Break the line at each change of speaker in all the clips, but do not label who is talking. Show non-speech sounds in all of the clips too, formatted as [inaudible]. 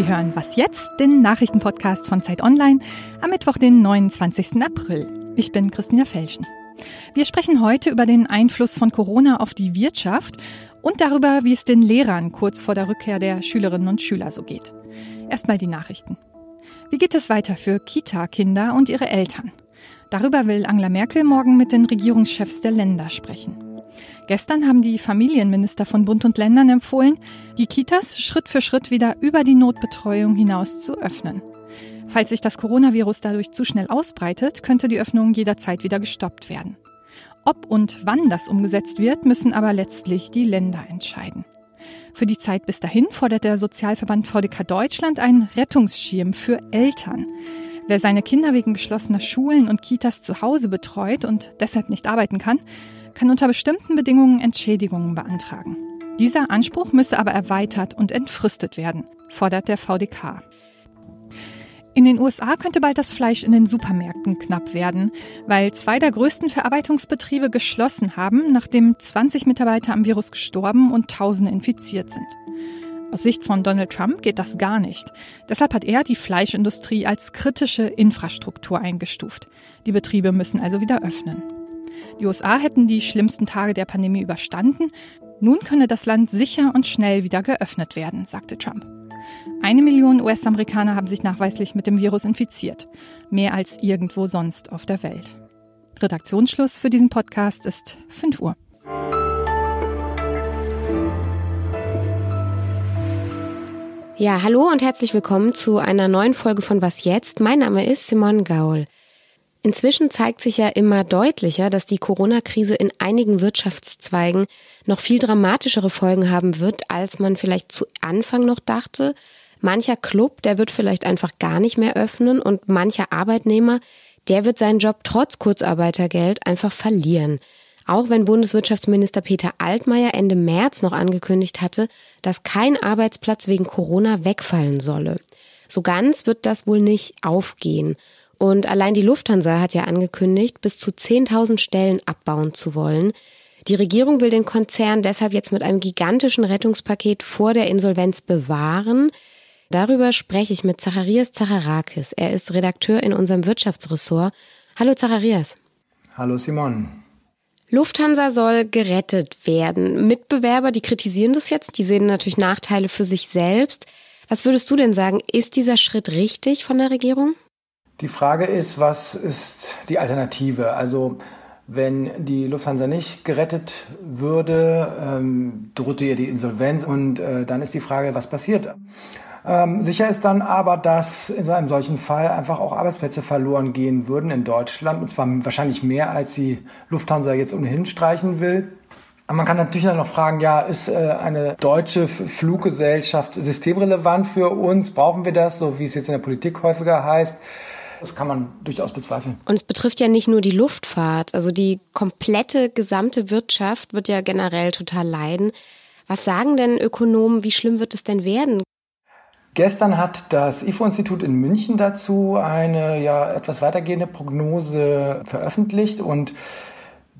Sie hören Was jetzt? Den Nachrichtenpodcast von Zeit Online am Mittwoch, den 29. April. Ich bin Christina Felschen. Wir sprechen heute über den Einfluss von Corona auf die Wirtschaft und darüber, wie es den Lehrern kurz vor der Rückkehr der Schülerinnen und Schüler so geht. Erstmal die Nachrichten. Wie geht es weiter für Kita-Kinder und ihre Eltern? Darüber will Angela Merkel morgen mit den Regierungschefs der Länder sprechen. Gestern haben die Familienminister von Bund und Ländern empfohlen, die Kitas Schritt für Schritt wieder über die Notbetreuung hinaus zu öffnen. Falls sich das Coronavirus dadurch zu schnell ausbreitet, könnte die Öffnung jederzeit wieder gestoppt werden. Ob und wann das umgesetzt wird, müssen aber letztlich die Länder entscheiden. Für die Zeit bis dahin fordert der Sozialverband VDK Deutschland einen Rettungsschirm für Eltern. Wer seine Kinder wegen geschlossener Schulen und Kitas zu Hause betreut und deshalb nicht arbeiten kann, kann unter bestimmten Bedingungen Entschädigungen beantragen. Dieser Anspruch müsse aber erweitert und entfristet werden, fordert der VDK. In den USA könnte bald das Fleisch in den Supermärkten knapp werden, weil zwei der größten Verarbeitungsbetriebe geschlossen haben, nachdem 20 Mitarbeiter am Virus gestorben und Tausende infiziert sind. Aus Sicht von Donald Trump geht das gar nicht. Deshalb hat er die Fleischindustrie als kritische Infrastruktur eingestuft. Die Betriebe müssen also wieder öffnen. Die USA hätten die schlimmsten Tage der Pandemie überstanden. Nun könne das Land sicher und schnell wieder geöffnet werden, sagte Trump. Eine Million US-Amerikaner haben sich nachweislich mit dem Virus infiziert. Mehr als irgendwo sonst auf der Welt. Redaktionsschluss für diesen Podcast ist 5 Uhr.
Ja, hallo und herzlich willkommen zu einer neuen Folge von Was jetzt? Mein Name ist Simon Gaul. Inzwischen zeigt sich ja immer deutlicher, dass die Corona-Krise in einigen Wirtschaftszweigen noch viel dramatischere Folgen haben wird, als man vielleicht zu Anfang noch dachte. Mancher Club, der wird vielleicht einfach gar nicht mehr öffnen und mancher Arbeitnehmer, der wird seinen Job trotz Kurzarbeitergeld einfach verlieren. Auch wenn Bundeswirtschaftsminister Peter Altmaier Ende März noch angekündigt hatte, dass kein Arbeitsplatz wegen Corona wegfallen solle. So ganz wird das wohl nicht aufgehen. Und allein die Lufthansa hat ja angekündigt, bis zu 10.000 Stellen abbauen zu wollen. Die Regierung will den Konzern deshalb jetzt mit einem gigantischen Rettungspaket vor der Insolvenz bewahren. Darüber spreche ich mit Zacharias Zacharakis. Er ist Redakteur in unserem Wirtschaftsressort. Hallo Zacharias.
Hallo Simon.
Lufthansa soll gerettet werden. Mitbewerber, die kritisieren das jetzt, die sehen natürlich Nachteile für sich selbst. Was würdest du denn sagen, ist dieser Schritt richtig von der Regierung?
Die Frage ist, was ist die Alternative? Also wenn die Lufthansa nicht gerettet würde, ähm, drohte ihr die Insolvenz und äh, dann ist die Frage, was passiert? Ähm, sicher ist dann aber, dass in so einem solchen Fall einfach auch Arbeitsplätze verloren gehen würden in Deutschland und zwar wahrscheinlich mehr, als die Lufthansa jetzt ohnehin streichen will. Man kann natürlich dann noch fragen, ja, ist äh, eine deutsche Fluggesellschaft systemrelevant für uns? Brauchen wir das, so wie es jetzt in der Politik häufiger heißt? Das kann man durchaus bezweifeln.
Und es betrifft ja nicht nur die Luftfahrt. Also die komplette gesamte Wirtschaft wird ja generell total leiden. Was sagen denn Ökonomen? Wie schlimm wird es denn werden?
Gestern hat das IFO-Institut in München dazu eine ja etwas weitergehende Prognose veröffentlicht und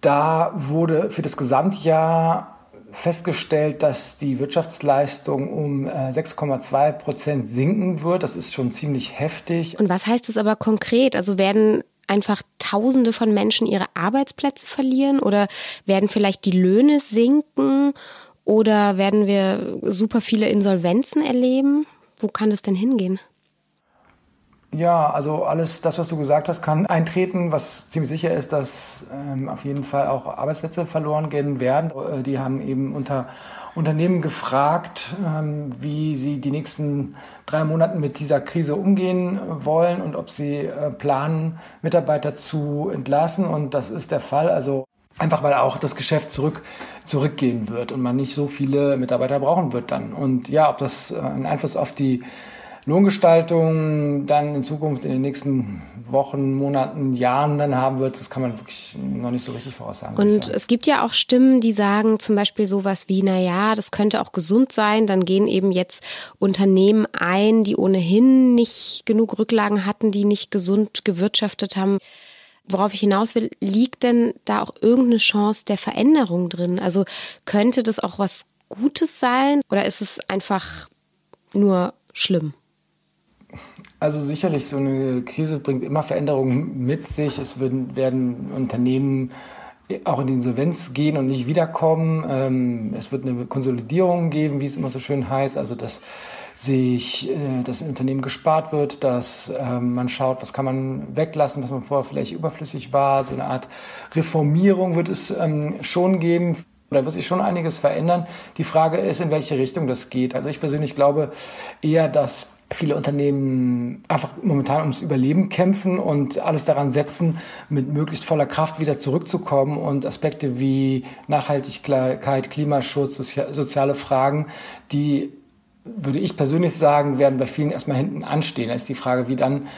da wurde für das Gesamtjahr festgestellt, dass die Wirtschaftsleistung um 6,2 äh, Prozent sinken wird. Das ist schon ziemlich heftig.
Und was heißt das aber konkret? Also werden einfach Tausende von Menschen ihre Arbeitsplätze verlieren oder werden vielleicht die Löhne sinken oder werden wir super viele Insolvenzen erleben? Wo kann das denn hingehen?
Ja, also alles das, was du gesagt hast, kann eintreten. Was ziemlich sicher ist, dass ähm, auf jeden Fall auch Arbeitsplätze verloren gehen werden. Äh, die haben eben unter Unternehmen gefragt, ähm, wie sie die nächsten drei Monate mit dieser Krise umgehen wollen und ob sie äh, planen, Mitarbeiter zu entlassen. Und das ist der Fall. Also Einfach weil auch das Geschäft zurück, zurückgehen wird und man nicht so viele Mitarbeiter brauchen wird dann. Und ja, ob das äh, einen Einfluss auf die Lohngestaltung dann in Zukunft in den nächsten Wochen, Monaten, Jahren dann haben wird, das kann man wirklich noch nicht so richtig voraussagen.
Und es gibt ja auch Stimmen, die sagen zum Beispiel sowas wie, na ja, das könnte auch gesund sein. Dann gehen eben jetzt Unternehmen ein, die ohnehin nicht genug Rücklagen hatten, die nicht gesund gewirtschaftet haben. Worauf ich hinaus will, liegt denn da auch irgendeine Chance der Veränderung drin? Also könnte das auch was Gutes sein oder ist es einfach nur schlimm?
Also sicherlich, so eine Krise bringt immer Veränderungen mit sich. Es werden, werden Unternehmen auch in die Insolvenz gehen und nicht wiederkommen. Ähm, es wird eine Konsolidierung geben, wie es immer so schön heißt. Also dass sich äh, das Unternehmen gespart wird, dass ähm, man schaut, was kann man weglassen, was man vorher vielleicht überflüssig war. So eine Art Reformierung wird es ähm, schon geben. Da wird sich schon einiges verändern. Die Frage ist, in welche Richtung das geht. Also ich persönlich glaube eher, dass viele Unternehmen einfach momentan ums Überleben kämpfen und alles daran setzen, mit möglichst voller Kraft wieder zurückzukommen und Aspekte wie Nachhaltigkeit, Klimaschutz, soziale Fragen, die würde ich persönlich sagen, werden bei vielen erstmal hinten anstehen. Da ist die Frage, wie dann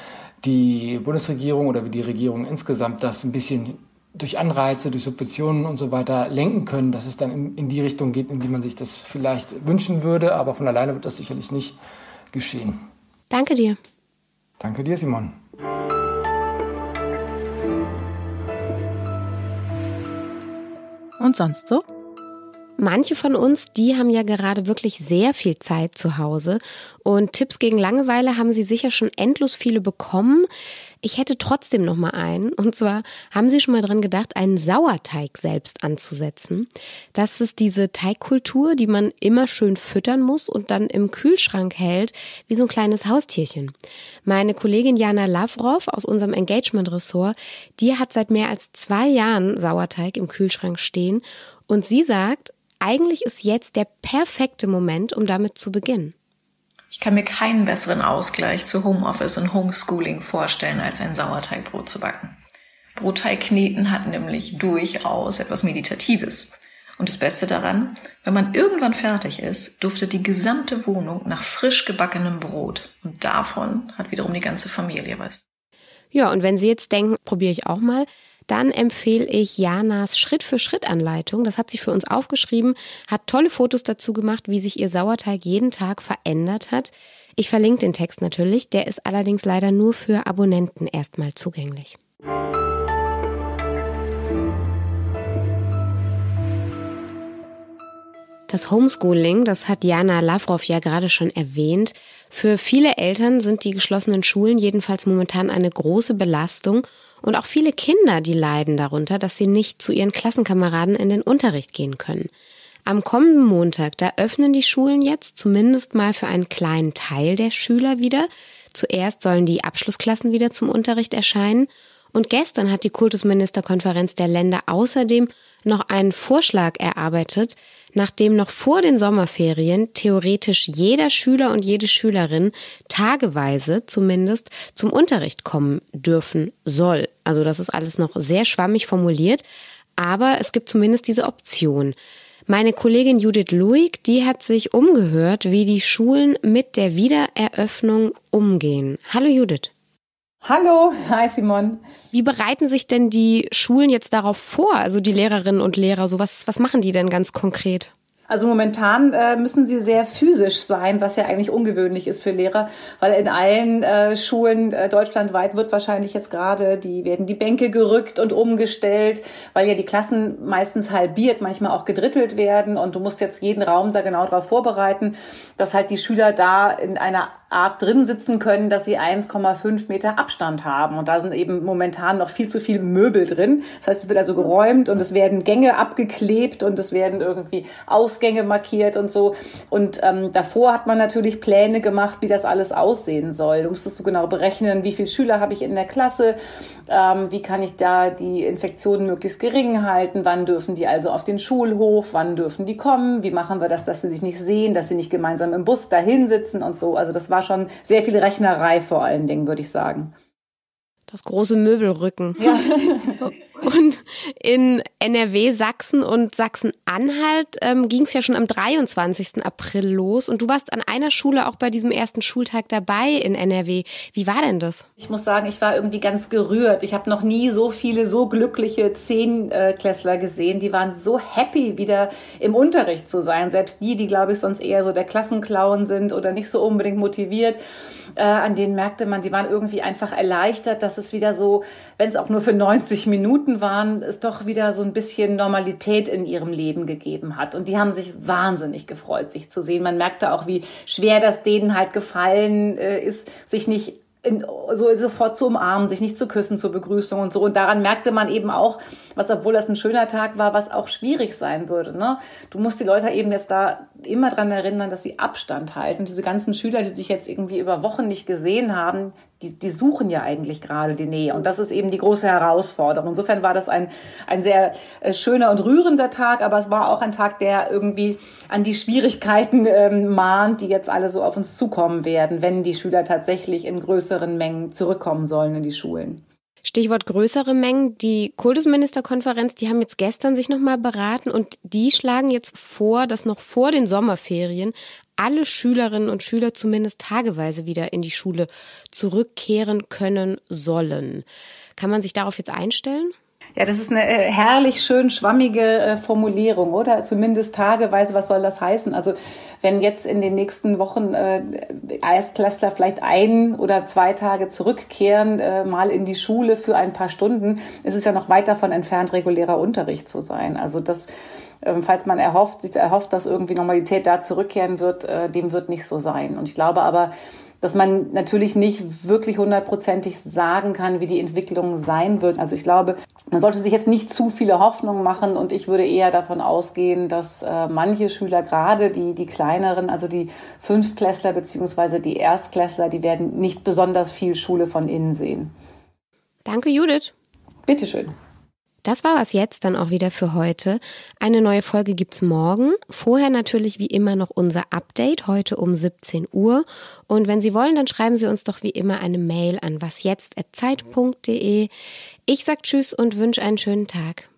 die Bundesregierung oder wie die Regierung insgesamt das ein bisschen durch Anreize, durch Subventionen und so weiter lenken können, dass es dann in, in die Richtung geht, in die man sich das vielleicht wünschen würde. Aber von alleine wird das sicherlich nicht geschehen.
Danke dir.
Danke dir, Simon.
Und sonst so?
Manche von uns, die haben ja gerade wirklich sehr viel Zeit zu Hause und Tipps gegen Langeweile haben sie sicher schon endlos viele bekommen. Ich hätte trotzdem noch mal einen. Und zwar haben Sie schon mal dran gedacht, einen Sauerteig selbst anzusetzen. Das ist diese Teigkultur, die man immer schön füttern muss und dann im Kühlschrank hält, wie so ein kleines Haustierchen. Meine Kollegin Jana Lavrov aus unserem Engagement-Ressort, die hat seit mehr als zwei Jahren Sauerteig im Kühlschrank stehen. Und sie sagt, eigentlich ist jetzt der perfekte Moment, um damit zu beginnen.
Ich kann mir keinen besseren Ausgleich zu Homeoffice und Homeschooling vorstellen, als ein Sauerteigbrot zu backen. Brotteig kneten hat nämlich durchaus etwas Meditatives. Und das Beste daran, wenn man irgendwann fertig ist, duftet die gesamte Wohnung nach frisch gebackenem Brot. Und davon hat wiederum die ganze Familie was.
Ja, und wenn Sie jetzt denken, probiere ich auch mal, dann empfehle ich Janas Schritt-für-Schritt-Anleitung. Das hat sie für uns aufgeschrieben, hat tolle Fotos dazu gemacht, wie sich ihr Sauerteig jeden Tag verändert hat. Ich verlinke den Text natürlich, der ist allerdings leider nur für Abonnenten erstmal zugänglich. Das Homeschooling, das hat Jana Lavrov ja gerade schon erwähnt. Für viele Eltern sind die geschlossenen Schulen jedenfalls momentan eine große Belastung und auch viele Kinder, die leiden darunter, dass sie nicht zu ihren Klassenkameraden in den Unterricht gehen können. Am kommenden Montag, da öffnen die Schulen jetzt zumindest mal für einen kleinen Teil der Schüler wieder. Zuerst sollen die Abschlussklassen wieder zum Unterricht erscheinen. Und gestern hat die Kultusministerkonferenz der Länder außerdem noch einen Vorschlag erarbeitet, nachdem noch vor den Sommerferien theoretisch jeder Schüler und jede Schülerin tageweise zumindest zum Unterricht kommen dürfen soll. Also das ist alles noch sehr schwammig formuliert, aber es gibt zumindest diese Option. Meine Kollegin Judith Luig, die hat sich umgehört, wie die Schulen mit der Wiedereröffnung umgehen. Hallo Judith.
Hallo, hi Simon.
Wie bereiten sich denn die Schulen jetzt darauf vor, also die Lehrerinnen und Lehrer? So was, was machen die denn ganz konkret?
Also momentan äh, müssen sie sehr physisch sein, was ja eigentlich ungewöhnlich ist für Lehrer, weil in allen äh, Schulen äh, deutschlandweit wird wahrscheinlich jetzt gerade, die werden die Bänke gerückt und umgestellt, weil ja die Klassen meistens halbiert, manchmal auch gedrittelt werden und du musst jetzt jeden Raum da genau darauf vorbereiten, dass halt die Schüler da in einer Art drin sitzen können, dass sie 1,5 Meter Abstand haben. Und da sind eben momentan noch viel zu viel Möbel drin. Das heißt, es wird also geräumt und es werden Gänge abgeklebt und es werden irgendwie Ausgänge markiert und so. Und ähm, davor hat man natürlich Pläne gemacht, wie das alles aussehen soll. Du musstest du genau berechnen, wie viele Schüler habe ich in der Klasse, ähm, wie kann ich da die Infektionen möglichst gering halten, wann dürfen die also auf den Schulhof, wann dürfen die kommen, wie machen wir das, dass sie sich nicht sehen, dass sie nicht gemeinsam im Bus dahin sitzen und so. Also das war war schon sehr viel Rechnerei vor allen Dingen, würde ich sagen.
Das große Möbelrücken. Ja. [laughs] Und in NRW, Sachsen und Sachsen-Anhalt ähm, ging es ja schon am 23. April los. Und du warst an einer Schule auch bei diesem ersten Schultag dabei in NRW. Wie war denn das?
Ich muss sagen, ich war irgendwie ganz gerührt. Ich habe noch nie so viele, so glückliche Zehnklässler gesehen. Die waren so happy, wieder im Unterricht zu sein. Selbst die, die, glaube ich, sonst eher so der Klassenclown sind oder nicht so unbedingt motiviert. Äh, an denen merkte man, die waren irgendwie einfach erleichtert, dass es wieder so, wenn es auch nur für 90 Minuten waren, es doch wieder so ein bisschen Normalität in ihrem Leben gegeben hat. Und die haben sich wahnsinnig gefreut, sich zu sehen. Man merkte auch, wie schwer das denen halt gefallen äh, ist, sich nicht in, so sofort zu umarmen, sich nicht zu küssen zur Begrüßung und so. Und daran merkte man eben auch, was, obwohl das ein schöner Tag war, was auch schwierig sein würde. Ne? Du musst die Leute eben jetzt da immer dran erinnern, dass sie Abstand halten. Diese ganzen Schüler, die sich jetzt irgendwie über Wochen nicht gesehen haben, die, die suchen ja eigentlich gerade die Nähe. Und das ist eben die große Herausforderung. Insofern war das ein, ein sehr äh, schöner und rührender Tag, aber es war auch ein Tag, der irgendwie an die Schwierigkeiten ähm, mahnt, die jetzt alle so auf uns zukommen werden, wenn die Schüler tatsächlich in größeren Mengen zurückkommen sollen in die Schulen.
Stichwort größere Mengen. Die Kultusministerkonferenz, die haben jetzt gestern sich nochmal beraten und die schlagen jetzt vor, dass noch vor den Sommerferien alle Schülerinnen und Schüler zumindest tageweise wieder in die Schule zurückkehren können sollen. Kann man sich darauf jetzt einstellen?
Ja, das ist eine äh, herrlich schön schwammige äh, Formulierung, oder? Zumindest tageweise, was soll das heißen? Also wenn jetzt in den nächsten Wochen äh, Erstklässler vielleicht ein oder zwei Tage zurückkehren, äh, mal in die Schule für ein paar Stunden, ist es ja noch weit davon entfernt, regulärer Unterricht zu sein. Also das ähm, falls man erhofft, sich erhofft, dass irgendwie Normalität da zurückkehren wird, äh, dem wird nicht so sein. Und ich glaube aber, dass man natürlich nicht wirklich hundertprozentig sagen kann, wie die Entwicklung sein wird. Also ich glaube, man sollte sich jetzt nicht zu viele Hoffnungen machen und ich würde eher davon ausgehen, dass äh, manche Schüler, gerade die, die kleineren, also die Fünftklässler beziehungsweise die Erstklässler, die werden nicht besonders viel Schule von innen sehen.
Danke, Judith.
Bitteschön.
Das war was jetzt dann auch wieder für heute. Eine neue Folge gibt's morgen. Vorher natürlich wie immer noch unser Update, heute um 17 Uhr. Und wenn Sie wollen, dann schreiben Sie uns doch wie immer eine Mail an wasjetzt.zeit.de. Ich sag Tschüss und wünsche einen schönen Tag.